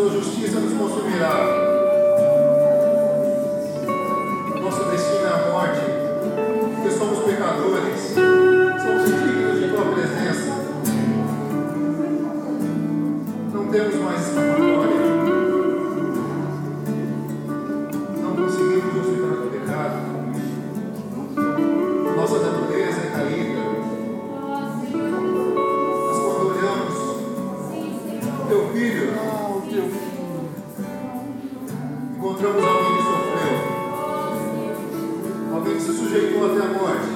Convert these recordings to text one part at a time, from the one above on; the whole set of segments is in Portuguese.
sua justiça nos consumirá. Se sujeitou até a morte.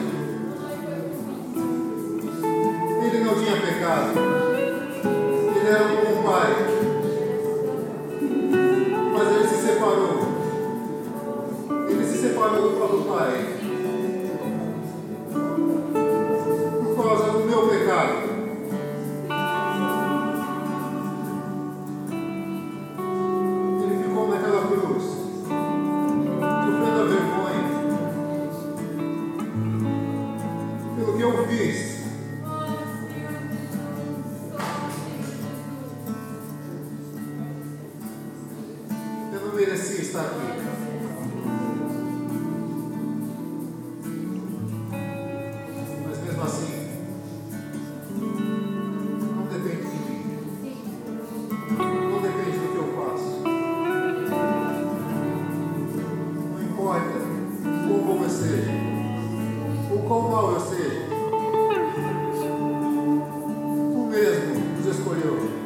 Ele não tinha pecado. Ele era um bom pai. Mas ele se separou. Ele se separou do próprio pai. Pelo que eu fiz. Escolheu.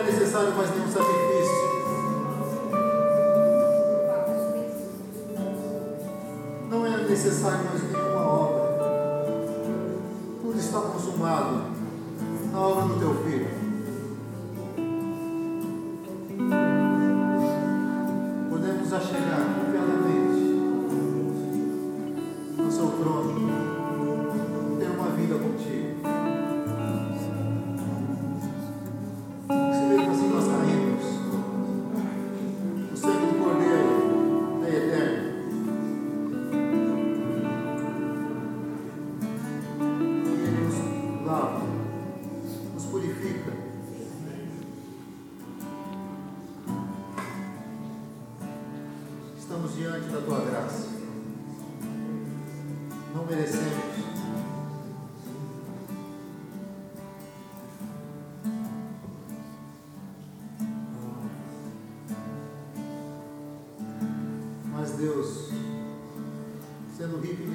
É necessário mais nenhum sacrifício. Não é necessário mais nenhuma obra. Tudo está consumado na obra do teu filho.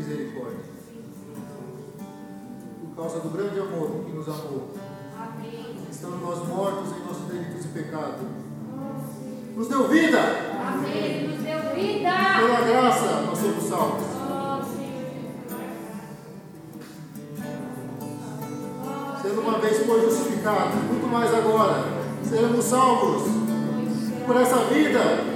Misericórdia, por causa do grande amor que nos amou, estando nós mortos em nossos delitos e pecados, nos deu vida. Amém. Nos deu vida. Pela graça nós somos salvos. Sendo uma vez foi justificado, muito mais agora, seremos salvos por essa vida